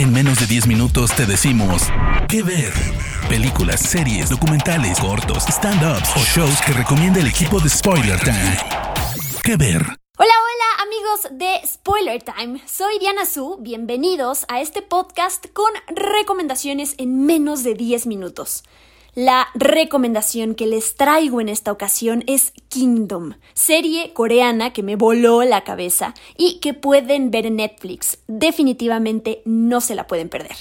En menos de 10 minutos te decimos qué ver. Películas, series, documentales, cortos, stand-ups o shows que recomienda el equipo de Spoiler Time. ¿Qué ver? Hola, hola amigos de Spoiler Time. Soy Diana Su. Bienvenidos a este podcast con recomendaciones en menos de 10 minutos. La recomendación que les traigo en esta ocasión es Kingdom, serie coreana que me voló la cabeza y que pueden ver en Netflix. Definitivamente no se la pueden perder.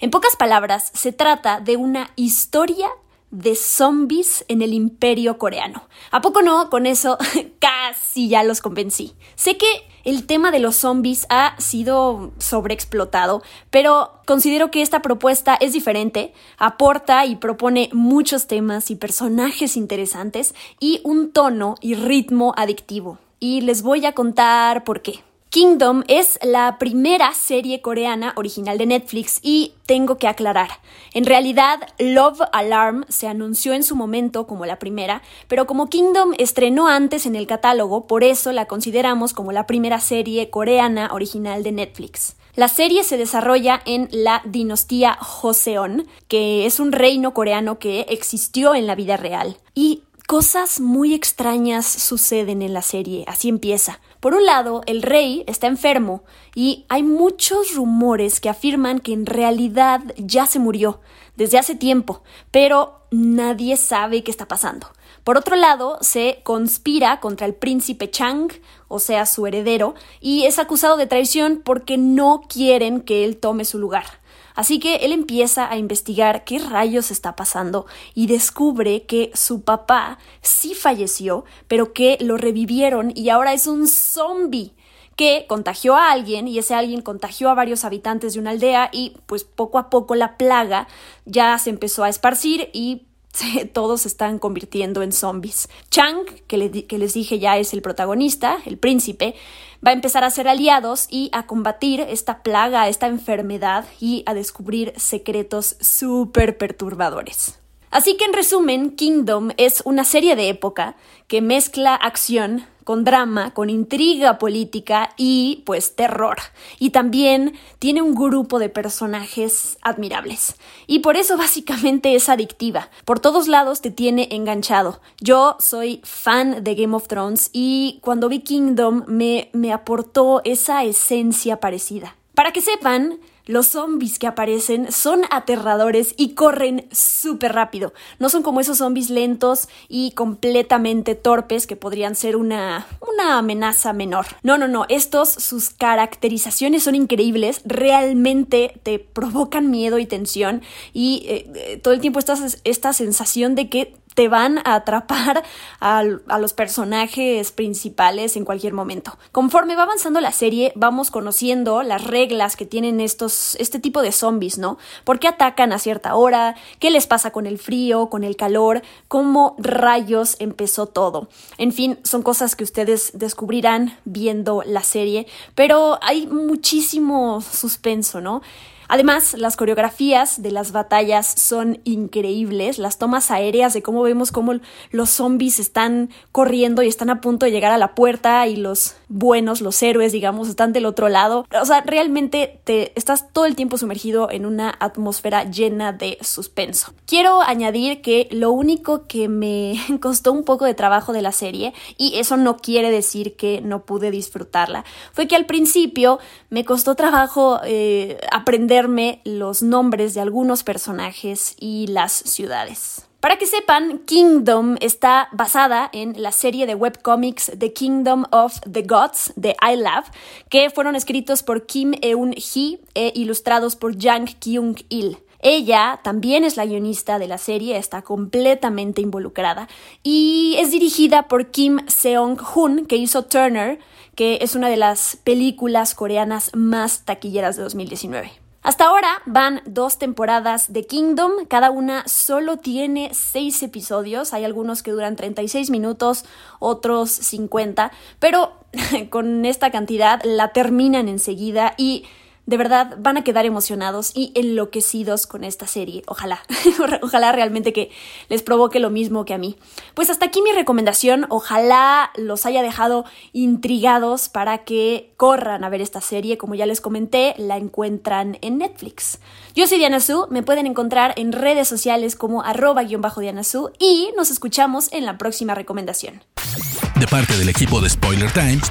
En pocas palabras, se trata de una historia de zombies en el imperio coreano. ¿A poco no? Con eso casi ya los convencí. Sé que el tema de los zombies ha sido sobreexplotado, pero considero que esta propuesta es diferente, aporta y propone muchos temas y personajes interesantes y un tono y ritmo adictivo. Y les voy a contar por qué. Kingdom es la primera serie coreana original de Netflix y tengo que aclarar, en realidad Love Alarm se anunció en su momento como la primera, pero como Kingdom estrenó antes en el catálogo, por eso la consideramos como la primera serie coreana original de Netflix. La serie se desarrolla en la dinastía Joseon, que es un reino coreano que existió en la vida real. Y cosas muy extrañas suceden en la serie, así empieza. Por un lado, el rey está enfermo y hay muchos rumores que afirman que en realidad ya se murió desde hace tiempo, pero nadie sabe qué está pasando. Por otro lado, se conspira contra el príncipe Chang, o sea, su heredero, y es acusado de traición porque no quieren que él tome su lugar. Así que él empieza a investigar qué rayos está pasando y descubre que su papá sí falleció, pero que lo revivieron y ahora es un zombie que contagió a alguien y ese alguien contagió a varios habitantes de una aldea y pues poco a poco la plaga ya se empezó a esparcir y todos se están convirtiendo en zombies. Chang, que, que, les dije ya es el protagonista, el príncipe, va a empezar a ser aliados y a combatir esta plaga, esta enfermedad y a descubrir secretos súper perturbadores. Así que en resumen, Kingdom es una serie de época que mezcla acción, con drama, con intriga política y pues terror. Y también tiene un grupo de personajes admirables. Y por eso básicamente es adictiva. Por todos lados te tiene enganchado. Yo soy fan de Game of Thrones y cuando vi Kingdom me, me aportó esa esencia parecida. Para que sepan, los zombies que aparecen son aterradores y corren súper rápido. No son como esos zombies lentos y completamente torpes que podrían ser una, una amenaza menor. No, no, no. Estos, sus caracterizaciones son increíbles. Realmente te provocan miedo y tensión. Y eh, eh, todo el tiempo estás esta sensación de que te van a atrapar a, los personajes principales en cualquier momento. Conforme va avanzando la serie, vamos conociendo las reglas que tienen estos, este tipo de zombies, ¿no? ¿Por qué atacan a cierta hora? ¿Qué les pasa con el frío, con el calor? ¿Cómo rayos empezó todo? En fin, son cosas que ustedes descubrirán viendo la serie, pero hay muchísimo suspenso, ¿no? Además, las coreografías de las batallas son increíbles, las tomas aéreas de cómo vemos cómo los zombies están corriendo y están a punto de llegar a la puerta y los buenos, los héroes, digamos, están del otro lado. O sea, realmente te estás todo el tiempo sumergido en una atmósfera llena de suspenso. Quiero añadir que lo único que me costó un poco de trabajo de la serie, y eso no quiere decir que no pude disfrutarla, fue que al principio me costó trabajo eh, aprender los nombres de algunos personajes y las ciudades. Para que sepan, Kingdom está basada en la serie de webcomics The Kingdom of the Gods de iLab, que fueron escritos por Kim Eun-hee e ilustrados por Jang Kyung-il. Ella también es la guionista de la serie, está completamente involucrada y es dirigida por Kim Seong-hun, que hizo Turner, que es una de las películas coreanas más taquilleras de 2019. Hasta ahora van dos temporadas de Kingdom, cada una solo tiene seis episodios, hay algunos que duran 36 minutos, otros 50, pero con esta cantidad la terminan enseguida y de verdad van a quedar emocionados y enloquecidos con esta serie. Ojalá, ojalá realmente que les provoque lo mismo que a mí. Pues hasta aquí mi recomendación. Ojalá los haya dejado intrigados para que corran a ver esta serie. Como ya les comenté, la encuentran en Netflix. Yo soy Diana Su, me pueden encontrar en redes sociales como arroba-diana Su y nos escuchamos en la próxima recomendación. De parte del equipo de Spoiler Times,